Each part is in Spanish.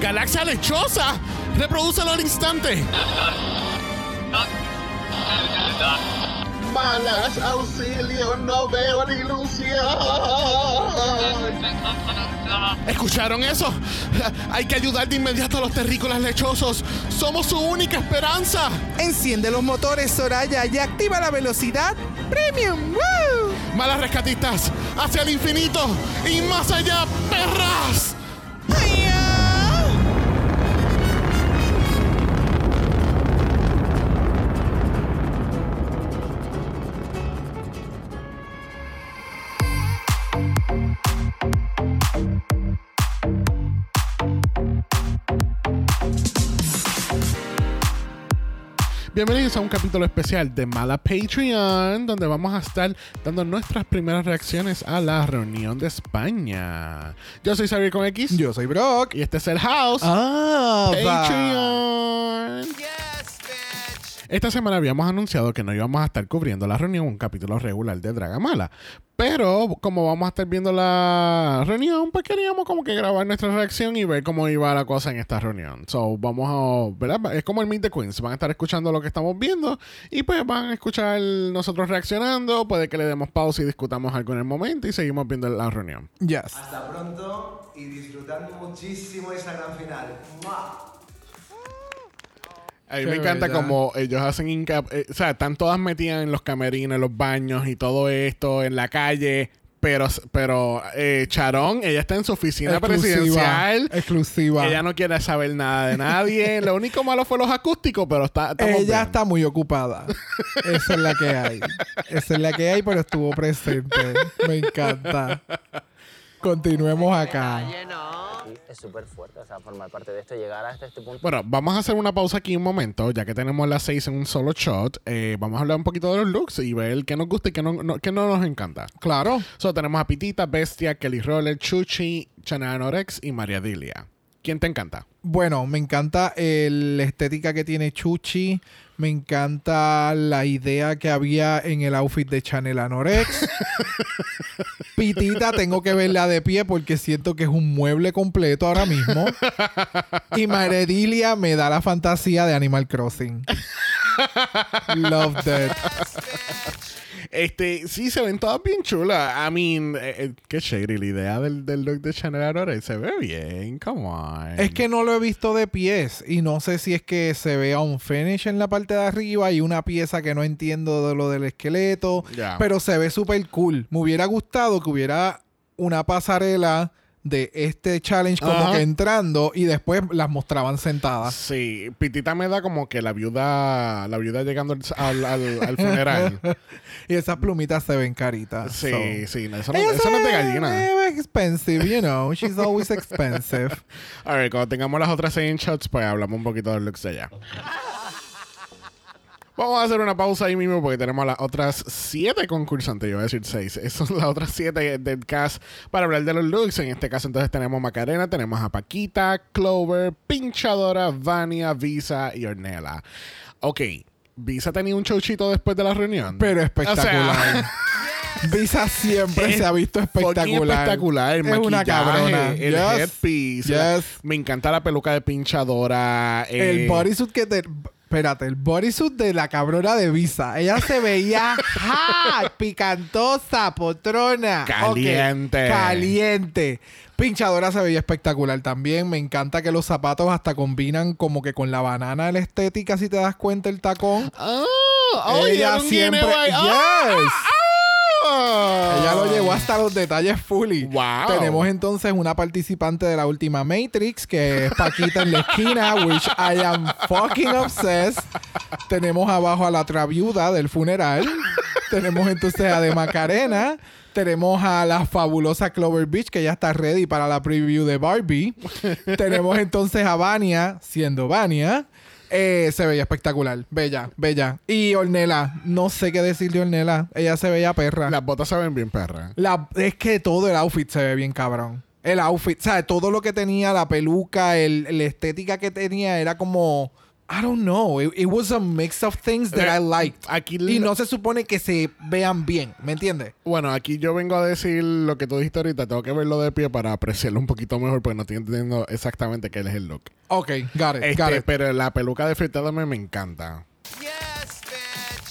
galaxia lechosa. Reprodúcelo al instante. Malas, auxilio, no veo la ilusión. ¿Escucharon eso? Hay que ayudar de inmediato a los terrícolas lechosos. Somos su única esperanza. Enciende los motores, Soraya, y activa la velocidad premium. ¡Woo! Malas rescatistas, hacia el infinito y más allá, perras. Bienvenidos a un capítulo especial de Mala Patreon, donde vamos a estar dando nuestras primeras reacciones a la reunión de España. Yo soy Xavier con X Yo soy Brock. y este es el House Ah, Patreon. Esta semana habíamos anunciado que no íbamos a estar cubriendo la reunión, un capítulo regular de Dragamala. Pero como vamos a estar viendo la reunión, pues queríamos como que grabar nuestra reacción y ver cómo iba la cosa en esta reunión. So, vamos a, ¿verdad? Es como el Meet the Queens. Van a estar escuchando lo que estamos viendo y pues van a escuchar nosotros reaccionando. Puede que le demos pausa y discutamos algo en el momento y seguimos viendo la reunión. Yes. Hasta pronto y disfrutad muchísimo esa gran final. ¡Mua! A mí Qué me encanta verdad. como ellos hacen hinca... eh, o sea, están todas metidas en los camerines, en los baños y todo esto, en la calle. Pero, pero eh, Charón, ella está en su oficina presidencial. Exclusiva. Ella no quiere saber nada de nadie. Lo único malo fue los acústicos, pero está... Ella bien. está muy ocupada. Esa es la que hay. Esa es la que hay, pero estuvo presente. Me encanta. Continuemos acá. Es súper fuerte, o sea, formar parte de esto, llegar hasta este punto. Bueno, vamos a hacer una pausa aquí un momento, ya que tenemos las seis en un solo shot. Eh, vamos a hablar un poquito de los looks y ver qué nos gusta y qué no, no- qué no nos encanta. Claro. So, tenemos a Pitita, Bestia, Kelly Roller, Chuchi, Chanel Rex y María Dilia. ¿Quién te encanta? Bueno, me encanta el- la estética que tiene Chuchi. Me encanta la idea que había en el outfit de Chanel Anorex. Pitita, tengo que verla de pie porque siento que es un mueble completo ahora mismo. Y Maredilia me da la fantasía de Animal Crossing. Love that. Este, sí, se ven todas bien chulas. I mean, eh, eh, qué shady la idea del, del look de Chanel Rex. Se ve bien, come on. Es que no lo he visto de pies y no sé si es que se vea un finish en la parte de arriba y una pieza que no entiendo de lo del esqueleto, pero se ve súper cool. Me hubiera gustado que hubiera una pasarela de este challenge como Ajá. que entrando y después las mostraban sentadas. Sí, Pitita me da como que la viuda, la viuda llegando al, al- al- al funeral. Y esas plumitas se ven caritas. Sí, so. sí, no, eso, no, eso no es de gallina. eh, expensive, you know. She's always expensive. A ver, cuando tengamos las otras en shots, pues hablamos un poquito del looks de ella. Vamos a hacer una pausa ahí mismo porque tenemos las otras siete concursantes. Yo voy a decir seis. Esas son las otras siete del cast para hablar de los looks. En este caso, entonces tenemos a Macarena, tenemos a Paquita, Clover, Pinchadora, Vania, Visa y Ornella. Ok, Visa tenía un chouchito después de la reunión. Pero O espectacular. sea, Visa siempre Es se ha visto espectacular. espectacular. El es una cabrona. el Yes. headpiece. Yes. me encanta la peluca de pinchadora. El eh, bodysuit que te... Espérate, el bodysuit de la cabrona de Visa. Ella se veía ¡ja! picantosa, potrona. Caliente. Caliente. Pinchadora se veía espectacular también. Me encanta que los zapatos hasta combinan como que con la banana de la estética, si te das cuenta el tacón. Oh, oh, Ella siempre- Yes. Ah. Ella lo llevó hasta los detalles fully. Wow. Tenemos entonces una participante de la última Matrix, que es Paquita en la esquina, which I am fucking obsessed. Tenemos abajo a la otra viuda del funeral. Tenemos entonces a De Macarena. Tenemos a la fabulosa Clover Beach, que ya está ready para la preview de Barbie. Tenemos entonces a Vania, siendo Vania. Eh, se veía espectacular. Bella, bella. Y Ornella, no sé qué decir de Ornella. Ella se veía perra. Las botas se ven bien perras. La- es que todo el outfit se ve bien cabrón. El outfit, o sea, todo lo que tenía, la peluca, el, la estética que tenía era como... I don't know. It, it was a mix of things that I liked. Aquí Y no se supone que se vean bien, ¿me entiendes? Bueno, aquí yo vengo a decir lo que tú dijiste ahorita. Tengo que verlo de pie para apreciarlo un poquito mejor, porque no estoy entendiendo exactamente qué es el look. Ok, got it, Este, got it. pero la peluca de Fritada me, me encanta.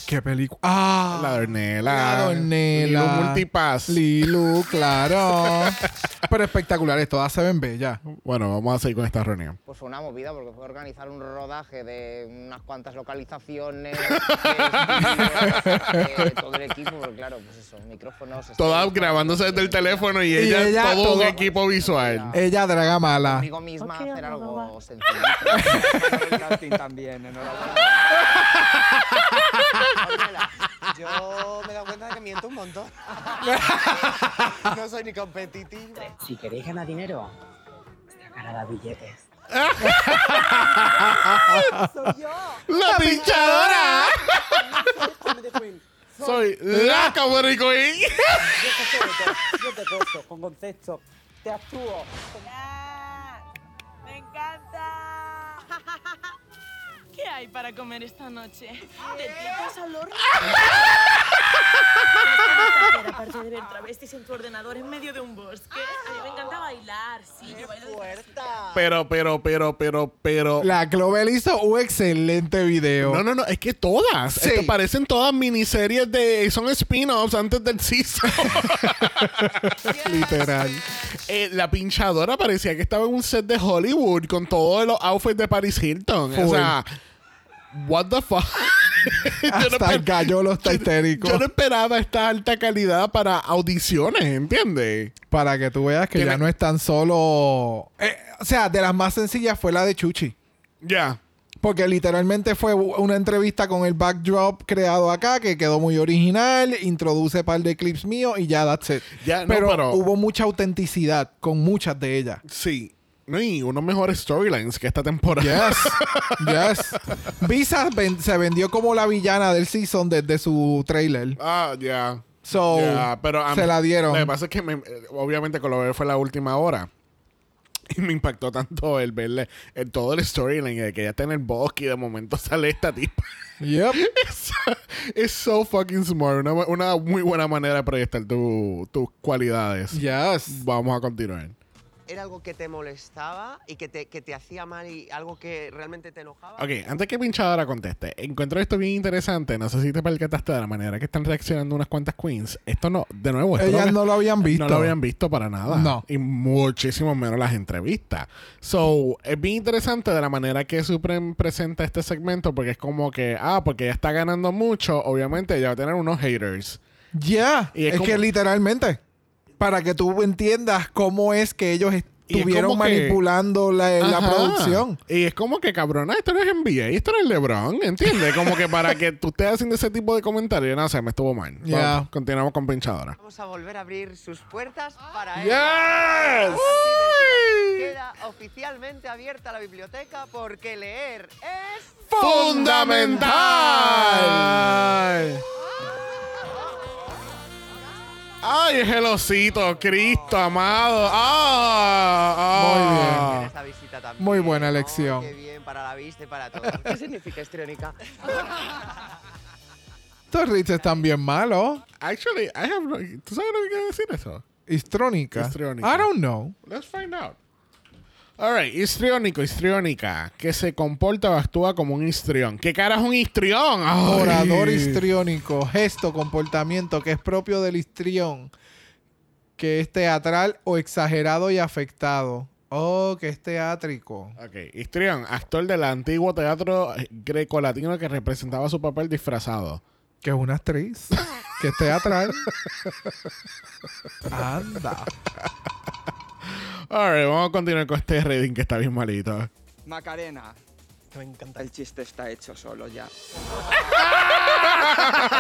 ¿Qué película? Ah, La de Ornella. La de Ornella. Lilu Multipass. Lilu, claro. pero espectaculares, todas se ven bellas. Bueno, vamos a seguir con esta reunión. Pues fue una movida porque fue organizar un rodaje de unas cuantas localizaciones, de, de todo el equipo, porque claro, pues eso, micrófonos... Todas grabándose desde el teléfono y Y ella, ella todo, todo- un equipo visual. Ella draga mala. Conmigo misma Ok, hacer algo sencillo. también, enhorabuena. Yo me he dado cuenta de que miento un montón. No soy ni competitiva. Si queréis ganar dinero, sacar a la billetes. ¡La pinchadora! Soy la Comedy Queen. Yo te coso, yo te coso, con concepto. Te actúo. ¿Qué hay para comer esta noche? ¿Te tientas al horno? aparte de ver travestis en tu ordenador en medio de un bosque? A mí me encanta bailar, sí, yo bailo Puerta. Pero, pero, pero, pero, pero. La Clover hizo un excelente video. No, no, no, es que todas. Sí. Esto parecen todas miniseries de. Son spin-offs antes del season. Literal. Eh, la pinchadora parecía que estaba en un set de Hollywood con todos los outfits de Paris Hilton. O Full. sea, what the fuck. Yo no Hasta el gallolo está histérico. Yo no esperaba esta alta calidad para audiciones, ¿entiendes? Para que tú veas que ya no es tan solo. Eh, o sea, de las más sencillas fue la de Chuchi. Ya. Porque literalmente fue una entrevista con el backdrop creado acá que quedó muy original, introduce un par de clips míos y ya, that's it. No, pero- hubo mucha autenticidad con muchas de ellas. Sí. No, y unos mejores storylines que esta temporada. Yes, yes. Visa ven- se vendió como la villana del season desde su trailer. Ah, ya. So, Ya, pero se mí- la dieron. Lo que pasa es que me- eh, obviamente Color fue la última hora. Y me impactó tanto el verle el, todo el storyline de que ya está en el bosque y de momento sale esta tipa. Yep. Es, es so fucking smart. Una, una muy buena manera de proyectar tu- tus cualidades. Yes. Vamos a continuar. ¿Era algo que te molestaba y que te, que te hacía mal y algo que realmente te enojaba? Ok, antes que Pinchadora conteste, encuentro esto bien interesante. No sé si te percataste de la manera que están reaccionando unas cuantas queens. Esto no, de nuevo, esto Ellas no lo habían visto. No lo habían visto para nada. No. Y muchísimo menos las entrevistas. So, es bien interesante de la manera que Supreme presenta este segmento porque es como que, ah, porque ella está ganando mucho, obviamente ella va a tener unos haters. Ya. Y es es como- que literalmente, para que tú entiendas cómo es que ellos estuvieron que- manipulando la, la producción. Y es como que, cabrona, esto no es NBA, esto no es LeBron, ¿entiendes? Como que para que tú estés haciendo ese tipo de comentarios, no sé, me estuvo mal. Ya. Vamos, continuamos con Pinchadora. Vamos a volver a abrir sus puertas para ¡Yes! ella. De- Queda oficialmente abierta la biblioteca porque leer es... ¡Fundamental! ¡Ay, es el osito! ¡Cristo amado! ¡Ah! ah. Bien, esta visita también. Muy buena Oh, elección. qué bien, para la vista y para todo. ¿Qué significa histriónica? Estos Ritz están bien malos. Actually, I have no- ¿Tú sabes lo que quiere decir eso? Histrónica. Histrónica. I don't know. Let's find out. Alright, histriónico, histriónica. Que se comporta o actúa como un histrión. ¿Qué cara es un histrión? Ay. Orador histriónico, gesto, comportamiento que es propio del histrión, que es teatral o exagerado y afectado. Oh, que es teátrico. Ok, histrión, actor del antiguo teatro grecolatino que representaba su papel disfrazado. Que es una actriz. que es teatral. Anda. Alright, vamos a continuar con este reading que está bien malito. Macarena. Me encanta. El chiste está hecho solo ya.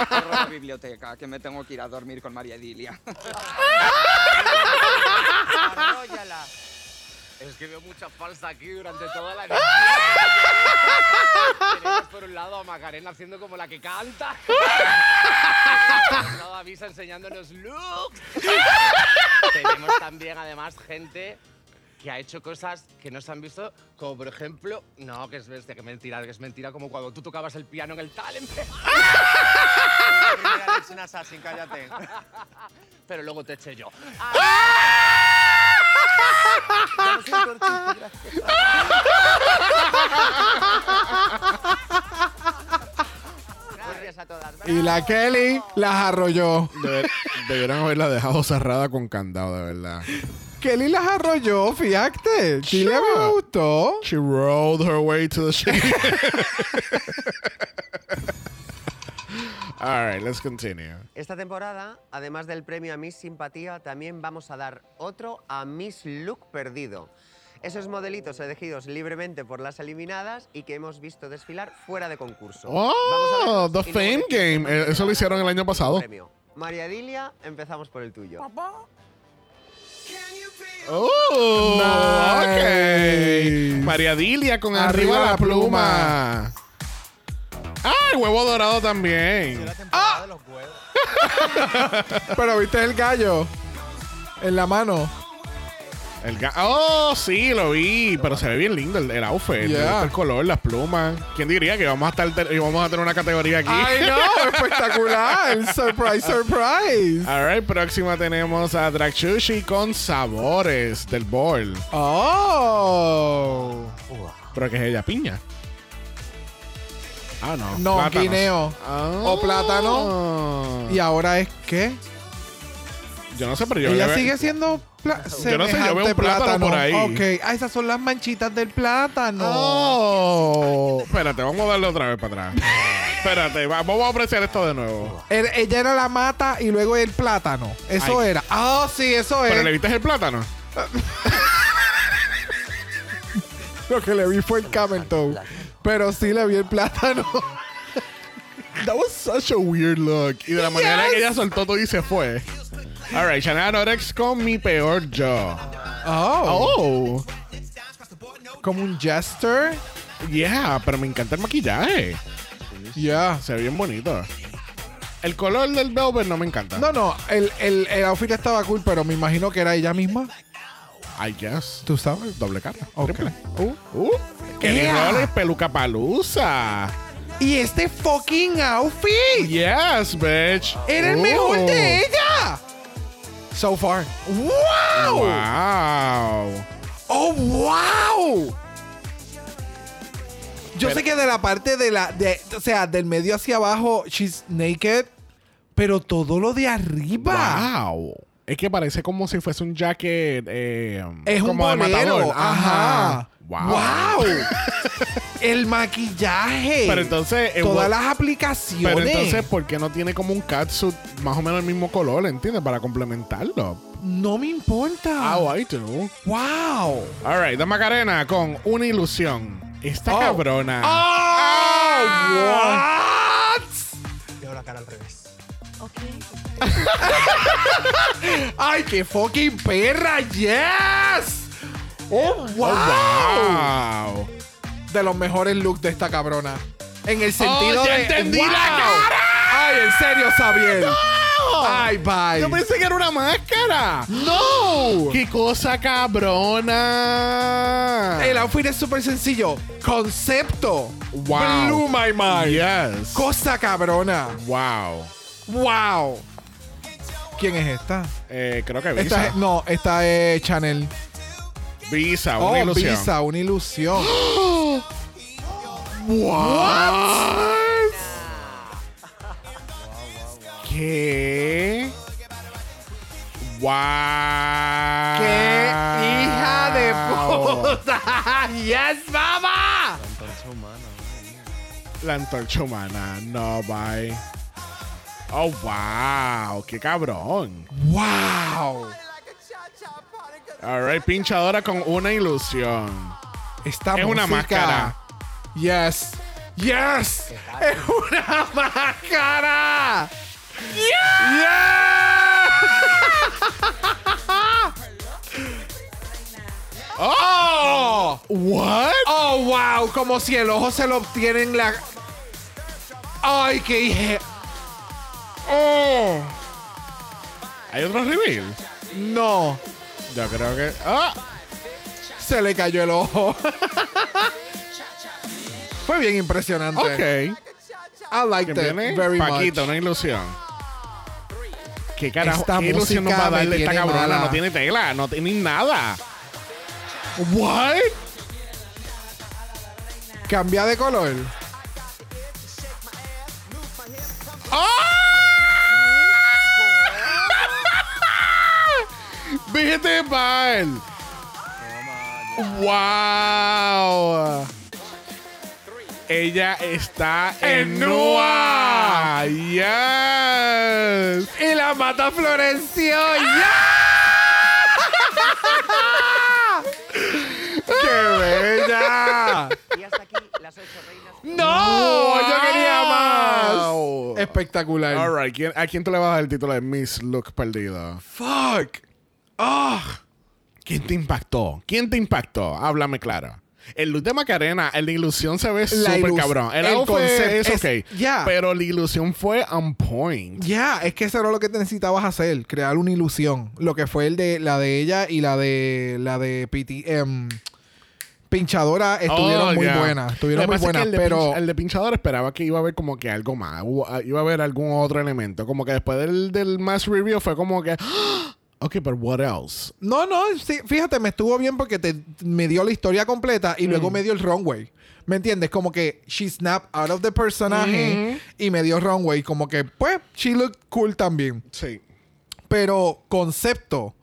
Corro a la biblioteca, que me tengo que ir a dormir con María Edilia. Arróllala. Es que veo mucha falsa aquí durante toda la noche. Tenemos por un lado a Macarena haciendo como la que canta. por otro lado a Visa enseñándonos looks. Tenemos también además gente que ha hecho cosas que no se han visto, como por ejemplo, no, que es bestia, que mentira, que es mentira, como cuando tú tocabas el piano en el talent. Lección Assassin, cállate. Pero luego te eché yo. A todas. Y la Kelly las arrolló. Debe- debieran haberla dejado cerrada con candado, de verdad. Kelly las arrolló, fíjate. Chile me Sure. gustó. She rolled her way to the ship. Alright, let's continue. Esta temporada, además del premio a Miss Simpatía, también vamos a dar otro a Miss Look Perdido. Esos modelitos elegidos libremente por las eliminadas y que hemos visto desfilar fuera de concurso. Vamos a Oh, The Fame Game. Eh, Eso lo hicieron el año pasado. María Dilia, empezamos por el tuyo. Oh, Nice. ok. María Dilia con arriba, Arriba la la pluma. Ah, el huevo dorado también. Ah. Pero viste el gallo en la mano. El oh, sí, lo vi. Pero se ve bien lindo el, el outfit. Me Yeah. gusta El color, las plumas. ¿Quién diría que vamos a, estar íbamos a tener una categoría aquí? ¡Ay, no! ¡Espectacular! ¡Surprise, surprise! Alright, próxima tenemos a Dragshushi con sabores del bowl. ¡Oh! ¿Pero qué es ella? ¿Piña? Ah, no. No, plátanos. guineo. Ah. O plátano. ¿Y ahora es qué? Yo no sé, pero yo Ella sigue siendo pla- Yo no sé, yo veo un plátano por ahí. Ok. Ah, esas son las manchitas del plátano. Oh, espérate, vamos a darle otra vez para atrás. espérate, va- vamos a apreciar esto de nuevo. Er- ella era la mata y luego el plátano. Eso Ay. era. Ah, sí, eso ¿Pero es. le viste el plátano? Lo que le vi fue el camel toe. Pero sí le vi el plátano. That was such a weird look. Y de la manera Yes. que ella soltó todo y se fue. Alright, Chanel Norex con mi peor yo. Oh. Oh, Como un jester. yeah, pero me encanta el maquillaje. Yeah. Se ve bien bonito. El color del velvet no me encanta. No, no. El, el, el outfit estaba cool, pero me imagino que era ella misma. I guess. ¿Tú sabes? Doble cara. Ok. triple. Uh, uh. Kelly Yeah. Rollins, peluca palusa. Y este fucking outfit. Yes, bitch. Era el Uh. mejor de ella. So far. ¡Wow! Wow. ¡Oh, wow! Yo Pero- sé que de la parte de la. De, o sea, del medio hacia abajo, she's naked. Pero todo lo de arriba. Wow. Es que parece como si fuese un jacket. eh, Es un como de bolero. matador. Ajá. Wow. Wow. El maquillaje. Pero entonces. eh, Todas las aplicaciones. Pero entonces, ¿por qué no tiene como un catsuit más o menos el mismo color, entiendes? Para complementarlo. No me importa. Oh, I do. Wow. Alright, de Macarena con una ilusión. Esta Oh. cabrona. Oh, what? Veo la cara al revés. ¡Ay, qué fucking perra! ¡Yes! ¡Oh, wow! Oh, wow. De los mejores looks de esta cabrona. En el sentido Oh, ya de. entendí ¡Wow! la cara. ¡Ay, en serio, Xavier! ¡Ay, bye! Yo pensé que era una máscara. ¡No! ¡Qué cosa cabrona! El outfit es súper sencillo. Concepto. Wow. Blew my mind. Yes. Cosa cabrona. Wow. ¡Wow! ¿Quién es esta? Eh, creo que Esta es- no, esta es Chanel. Visa, una Oh, ilusión. Visa, una ilusión. What? ¿Qué? Wow. ¡Qué hija de puta! ¡Yes, mamá! La antorcha humana. No, bye. Oh, wow. Qué cabrón. ¡Wow! Alright, pinchadora con una ilusión. Esta Es una máscara. Yes. Yes. Es una máscara. ¡Oh! ¿What? Oh, wow. Como si el ojo se lo obtiene en la. Ay, qué dije. Oh. ¿Hay otro reveal? No. Yo creo que. ¡Ah! Se le cayó el ojo. Fue bien impresionante. Ok. I liked ¿Quién it very Paquito, much. una ilusión. ¿Qué carajo? Esta ¿Qué ilusión nos va a darle esta cabrona? mala. No tiene tela, no tiene nada. What? Cambia de color. Fíjate mal. Wow. Ella está en Nua. Yes. Y la mata florenció. ¡Ya! ¡Qué bella! Y hasta aquí las ocho reinas. ¡No! ¡Yo quería más! Espectacular. All right. ¿quién- ¿A quién tú le vas a dar el título de Miss Look Perdido? Fuck. Ah. ¿Quién te impactó? ¿Quién te impactó? Háblame claro. El look de Macarena, el de ilusión se ve súper cabrón. El, el outfit concept es ok. Pero la ilusión fue on point. Ya, es que eso era lo que te necesitabas hacer, crear una ilusión. Lo que fue el de la de ella y la de la de PT, em, pinchadora estuvieron Oh, muy buenas, estuvieron muy pasa es que buenas, pero pinch- el de pinchador esperaba que iba a haber como que algo más. Iba a haber algún otro elemento. Como que después del, del mass review fue como que. "Ah, Ok, pero what else? no, no, sí, fíjate, me estuvo bien porque te me dio la historia completa y Mm. luego me dio el runway. ¿Me entiendes? Como que she snapped out of the personaje y me dio runway. Como que, pues, she looked cool también. Sí. Pero concepto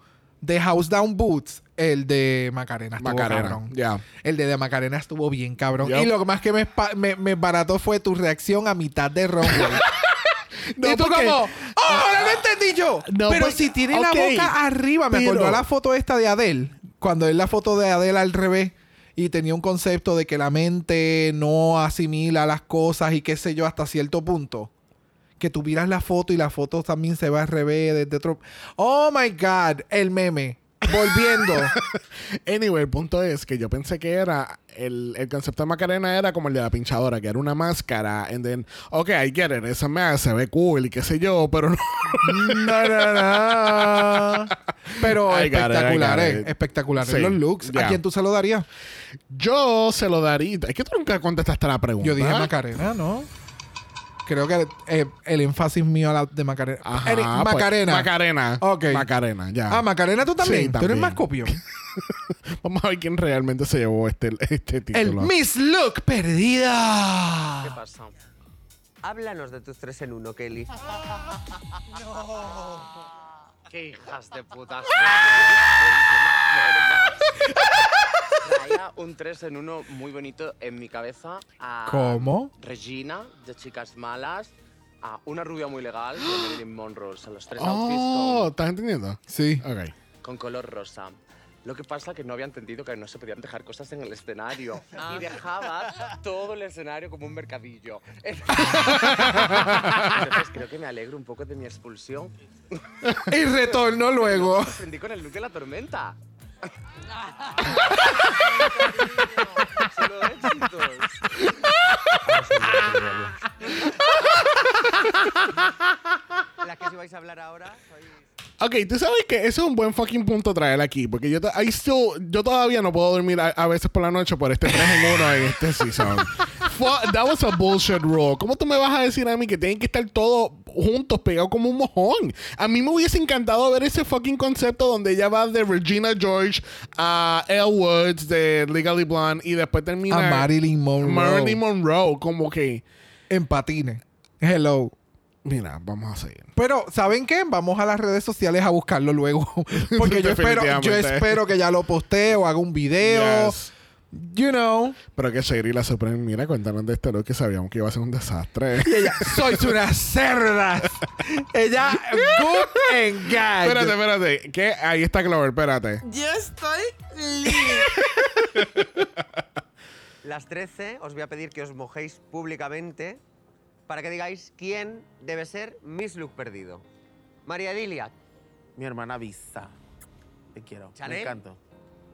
de House Down Boots, el de Macarena estuvo Macarena. cabrón. El de, de Macarena estuvo bien cabrón. Y lo más que me, me, me barató fue tu reacción a mitad de runway. No, y tú porque- como, ¡oh, ahora lo entendí yo! No, pero si tiene la boca arriba, me pero- acordó a la foto esta de Adele. Cuando es la foto de Adele al revés. Y tenía un concepto de que la mente no asimila las cosas y qué sé yo hasta cierto punto. Que tú miras la foto y la foto también se va al revés desde otro... ¡Oh, my God! El meme. Volviendo. Anyway, el punto es que yo pensé que era. El, el concepto de Macarena era como el de la pinchadora, que era una máscara. And then, ok, I get it, esa mask se ve cool y qué sé yo, pero no. No, no, no. Pero espectaculares, espectaculares Sí, los looks. ¿A quién tú se lo darías? Yo se lo daría. Es que tú nunca contestaste la pregunta. Yo dije Macarena, ¿no? Creo que eh, el énfasis mío a la de Macarena. Ajá, pues, Macarena. Macarena. Ok. Macarena, ya. Ah, Macarena tú también. Sí, Tú eres también. más copión. Vamos a ver quién realmente se llevó este, este el título. Miss Look perdida. ¿Qué pasa? Háblanos de tus tres en uno, Kelly. ¡Qué hijas de puta! Traía un 3 en 1 muy bonito en mi cabeza. A ¿Cómo? Regina, de Chicas Malas. A una rubia muy legal, de Marilyn Monroe. O sea, los tres outfits Oh, ¿estás entendiendo? Sí. Ok. con, con color rosa. Lo que pasa que no había entendido que no se podían dejar cosas en el escenario. Y dejaba todo el escenario como un mercadillo. Entonces creo que me alegro un poco de mi expulsión. Y retorno luego. Aprendí con el look de la tormenta. Solo a. Ok, tú sabes que eso es un buen fucking punto traer aquí. Porque yo, I still- yo todavía no puedo dormir a, veces por la noche por este 3 en 1 en este season. That was a bullshit rule. ¿Cómo tú me vas a decir a mí que tienen que estar todo juntos, pegados como un mojón. A mí me hubiese encantado ver ese fucking concepto donde ella va de Regina George a Elle Woods de Legally Blonde y después termina A Marilyn Monroe. Marilyn Monroe, como que. En patines. Hello. Mira, vamos a seguir. Pero, ¿saben qué? Vamos a las redes sociales a buscarlo luego. Porque yo espero, yo espero que ya lo postee o haga un video. Yes. You know. Pero que Sherry la Supreme, mira, cuéntanos de este look que sabíamos que iba a ser un desastre. Y ella, sois unas cerdas. ella, good and gag. espérate, espérate. Que ahí está Clover, espérate. Yo estoy libre. Las 13 os voy a pedir que os mojéis públicamente para que digáis quién debe ser Miss Look perdido. María Edilia, Mi hermana Visa. Te quiero. Chanel. Me encanto.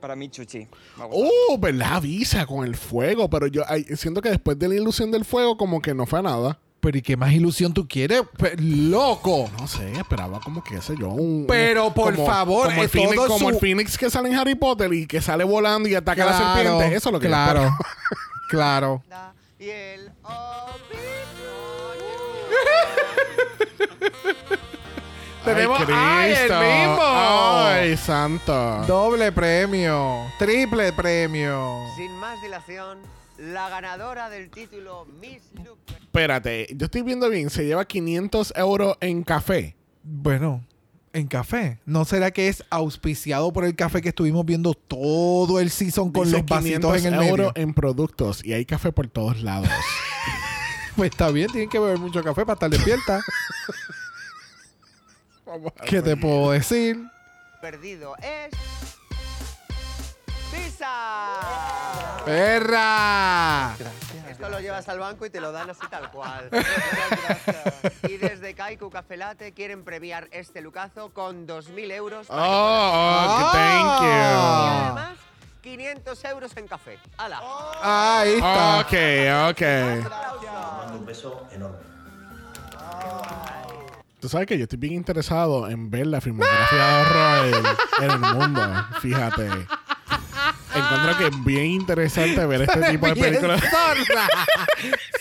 Para mí, Chuchi. Uh, ¿verdad? Avisa con el fuego. Pero yo ay, siento que después de la ilusión del fuego, como que no fue nada. Pero ¿y qué más ilusión tú quieres? Pe- loco. No sé, esperaba como que, qué sé yo, un... Pero, un- por como- favor, como el, es Phoenix, todo como el Phoenix que sale en Harry Potter y que sale volando y ataca a la serpiente. Eso es lo que yo Claro. claro. y el Tenemos- ¡Ay, el mismo! ¡Ay, santo! Doble premio. Triple premio. Sin más dilación, la ganadora del título Miss Look Espérate, yo estoy viendo bien, se lleva 500 euros en café. Bueno, en café. ¿No será que es auspiciado por el café que estuvimos viendo todo el season con Dice los vasitos 500 en el euros medio? en productos y hay café por todos lados. Pues está bien, tienen que beber mucho café para estar despierta. ¿Qué te puedo decir? Perdido es Pisa. ¡Perra! Esto lo llevas al banco y te lo dan así tal cual. y desde Kaiku Café Latte quieren premiar este lucazo con 2.000 euros. oh, oh, Y thank you. además, 500 euros en café. ¡Hala! Ahí está. Ok, ok. mando un beso enorme. Tú sabes que yo estoy bien interesado en ver la filmografía de horror en, en el mundo. Fíjate. Encuentro que es bien interesante ver este tipo de películas. ¡Zorra!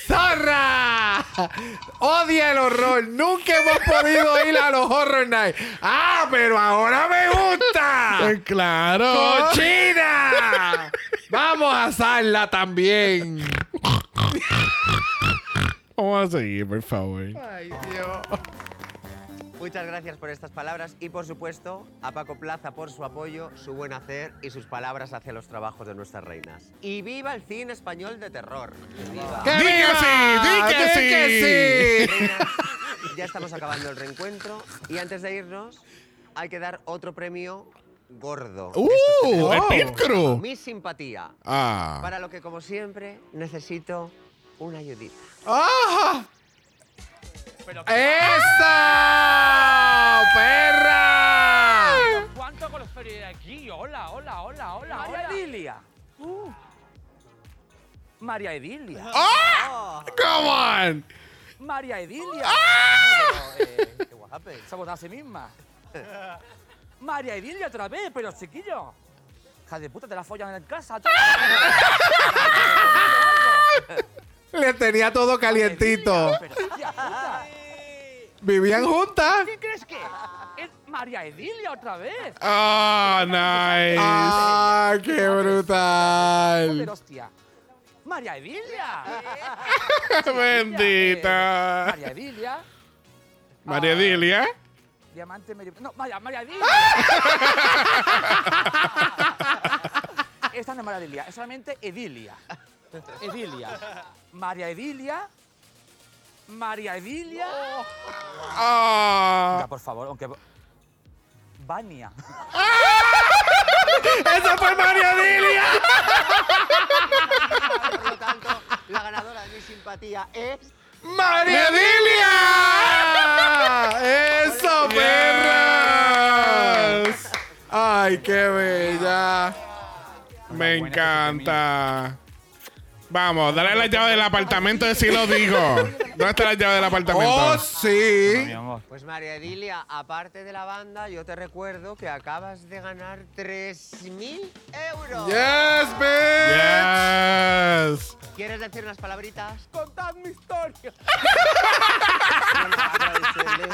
¡Zorra! Odia el horror. Nunca hemos podido ir a los Horror Nights. ¡Ah, pero ahora me gusta! Eh, claro. ¡Cochina! Vamos a asarla también. Vamos a seguir, por favor. Ay, Dios. Muchas gracias por estas palabras y, por supuesto, a Paco Plaza por su apoyo, su buen hacer y sus palabras hacia los trabajos de nuestras reinas. ¡Y viva el cine español de terror! ¡Viva! ¡Que ¡Di que viva! sí! ¡Di que ¡Di que sí! Reinas, ya estamos acabando el reencuentro y antes de irnos hay que dar otro premio gordo. ¡Uh! ¡El Pit Crew! Mi simpatía. Ah. Para lo que, como siempre, necesito una ayudita. ¡Ah! María Edilia. ¡Ah! ¡Come on! María Edilia. Pero, eh, qué guapa. Se ha votado a sí misma. María Edilia otra vez, pero chiquillo. Hija de puta, te la follan en casa. Le tenía todo calientito. Pero, hostia puta. Vivían juntas. ¿Qué crees que? Es María Edilia otra vez. ¡Ah, nice! ¡Ah, qué Joder, brutal! hostia. María Edilia. ¡Bendita! María Edilia. María Dilia. Diamante medio. No, María, María Edilia. Esta no es María Edilia, es solamente Edilia. Edilia. María Edilia. María Edilia. ¡Ah! Por favor, aunque. Vania. ¡Esa fue María Dilia! Por lo tanto, la ganadora de mi simpatía es... ¡María Dilia! ¡Eso, perras! ¡Ay, qué bella! Me encanta. Vamos, dale la llave del apartamento de si lo digo. ¿Dónde está la llave del apartamento? ¡Oh, sí! Pues María Edilia, aparte de la banda, yo te recuerdo que acabas de ganar 3.000 euros. ¡Yes, bitch! Yes. ¿Quieres decir unas palabritas? Contad mi historia.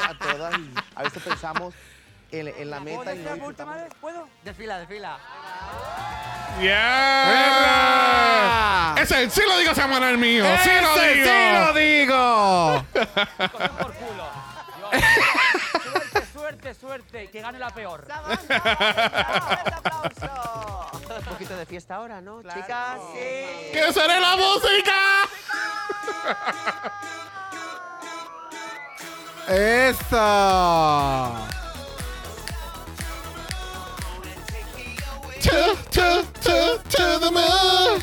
a todas y a veces pensamos en, en la ¿Puedo meta y decir no? ¿Puedo? Desfila, desfila. Yes. Ese sí lo digo, se llama el mío. Sí lo ¡Ese digo. sí lo digo! Por culo. Suerte, suerte, suerte. Que gane la peor. Un poquito de fiesta ahora, ¿no, chicas? Sí. ¡Que seré la música! ¡Esa! To, to, to, to the moon.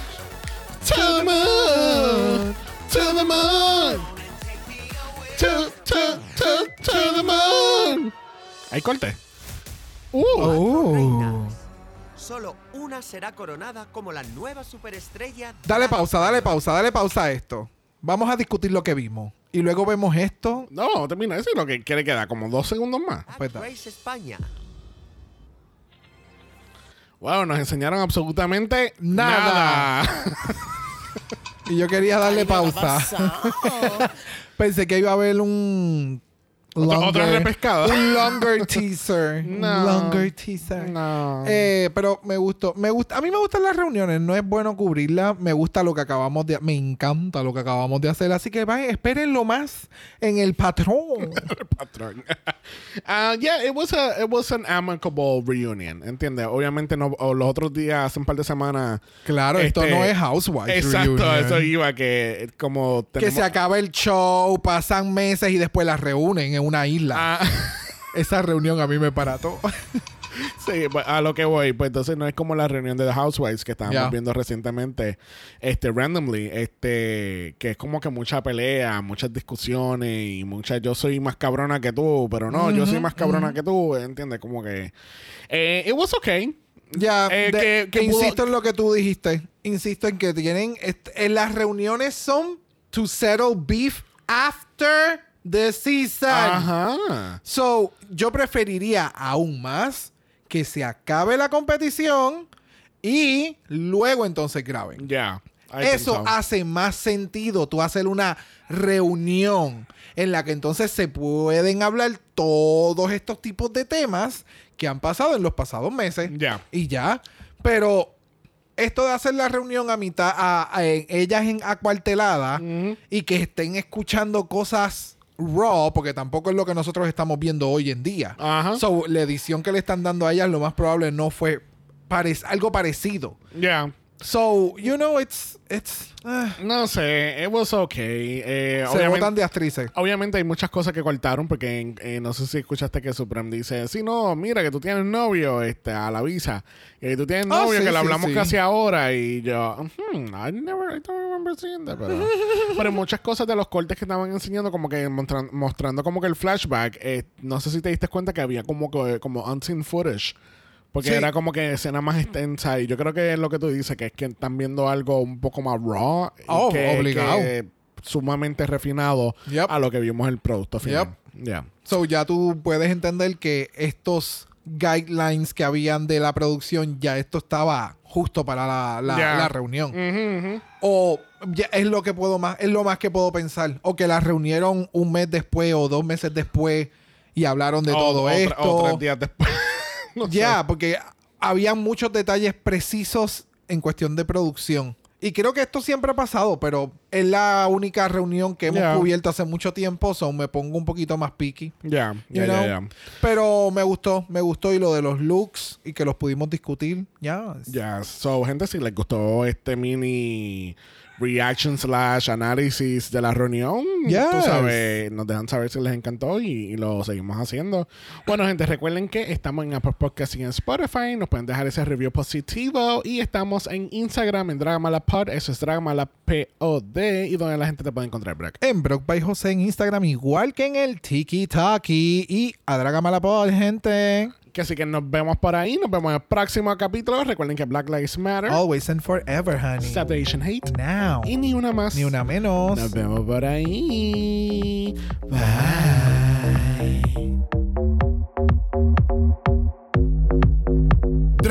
To the moon. To the moon. To, to, to, to the moon. Ahí corte. Uh. Oh. Solo una será coronada como la nueva superestrella. Dale pausa, dale pausa, dale pausa a esto. Vamos a discutir lo que vimos. Y luego vemos esto. No, termina de decir lo que quiere quedar, como dos segundos más. Pues da. Race España. Wow, nos enseñaron absolutamente Nada. nada. Y yo quería darle pausa. Pensé que iba a haber un. Otro- otra repescada. Un longer teaser. No. longer teaser. No. Eh, pero me gustó. Me gusta, a mí me gustan las reuniones. No es bueno cubrirlas. Me gusta lo que acabamos de... Me encanta lo que acabamos de hacer. Así que vayan, espérenlo más en el patrón. patrón. Ah, yeah, it was a it was an amicable reunion, ¿entiendes? Obviamente no los otros días, hace un par de semanas. Claro, esto este, no es Housewives Exacto, reunion. eso iba que como que se acaba el show, pasan meses y después las reúnen en una isla. Ah, Esa reunión a mí me parató. sí, pues, a lo que voy, pues entonces no es como la reunión de The Housewives que estábamos Ya. viendo recientemente, este randomly, este que es como que mucha pelea, muchas discusiones y muchas yo soy más cabrona que tú, pero no, yo soy más cabrona que tú, ¿entiendes? Como que eh, it was okay. Ya, Eh, de- que- que pudo- insisto en lo que tú dijiste. Insisto en que tienen. en las reuniones son to settle beef after the season. Ajá. So, yo preferiría aún más que se acabe la competición y luego entonces graben. Ya. Eso so. hace más sentido tú hacer una reunión en la que entonces se pueden hablar todos estos tipos de temas que han pasado en los pasados meses. Ya. Y ya. Pero esto de hacer la reunión a mitad, a, ellas en acuartelada y que estén escuchando cosas raw, porque tampoco es lo que nosotros estamos viendo hoy en día. Ajá. So, la edición que le están dando a ellas, lo más probable no fue parec- algo parecido. Ya. So, you know, it's, it's, ah, No sé, it was okay. Eh, se botan de actrices. obviamente hay muchas cosas que cortaron porque eh, no sé si escuchaste que Supreme dice, sí, no, mira que tú tienes novio este, a la visa. Y tú tienes Ah, novio sí, que sí, hablamos sí. casi ahora. Y yo, hmm, I never, I don't remember seeing that. Pero, pero muchas cosas de los cortes que estaban enseñando, como que mostran- mostrando como que el flashback, eh, no sé si te diste cuenta que había como, que- como unseen footage. Porque Sí. era como que escena más extensa. Y yo creo que es lo que tú dices, que es que están viendo algo un poco más raw. Oh, que, obligado. que sumamente refinado Yep. a lo que vimos en el producto final. Ya. So, ya tú puedes entender que estos guidelines que habían de la producción, ya esto estaba justo para la, la- reunión. O ya es lo que puedo más, es lo más que puedo pensar. O que la reunieron un mes después o dos meses después y hablaron de O- todo o tre- esto. O tres días después. No. Ya, porque había muchos detalles precisos en cuestión de producción. Y creo que esto siempre ha pasado, pero es la única reunión que hemos cubierto hace mucho tiempo, so me pongo un poquito más picky. Ya, know? ya. Pero me gustó, me gustó y lo de los looks y que los pudimos discutir. Ya. Ya, so, gente, si les gustó este mini reaction slash análisis de la reunión, tú Yes. sabes, nos dejan saber si les encantó y, y lo seguimos haciendo. Bueno, gente, recuerden que estamos en Apple Podcast y en Spotify, nos pueden dejar ese review positivo y estamos en Instagram, en Dragamalapod, eso es Dragamalapod y donde la gente te puede encontrar, Brack. En Brock by José en Instagram, igual que en el Tiki Taki y a Dragamala por gente. Que así que nos vemos por ahí. Nos vemos en el próximo capítulo. Recuerden que Black Lives Matter. Always and forever, honey. Stop the Asian hate. Now. Y ni una más. Ni una menos. Nos vemos por ahí. Bye.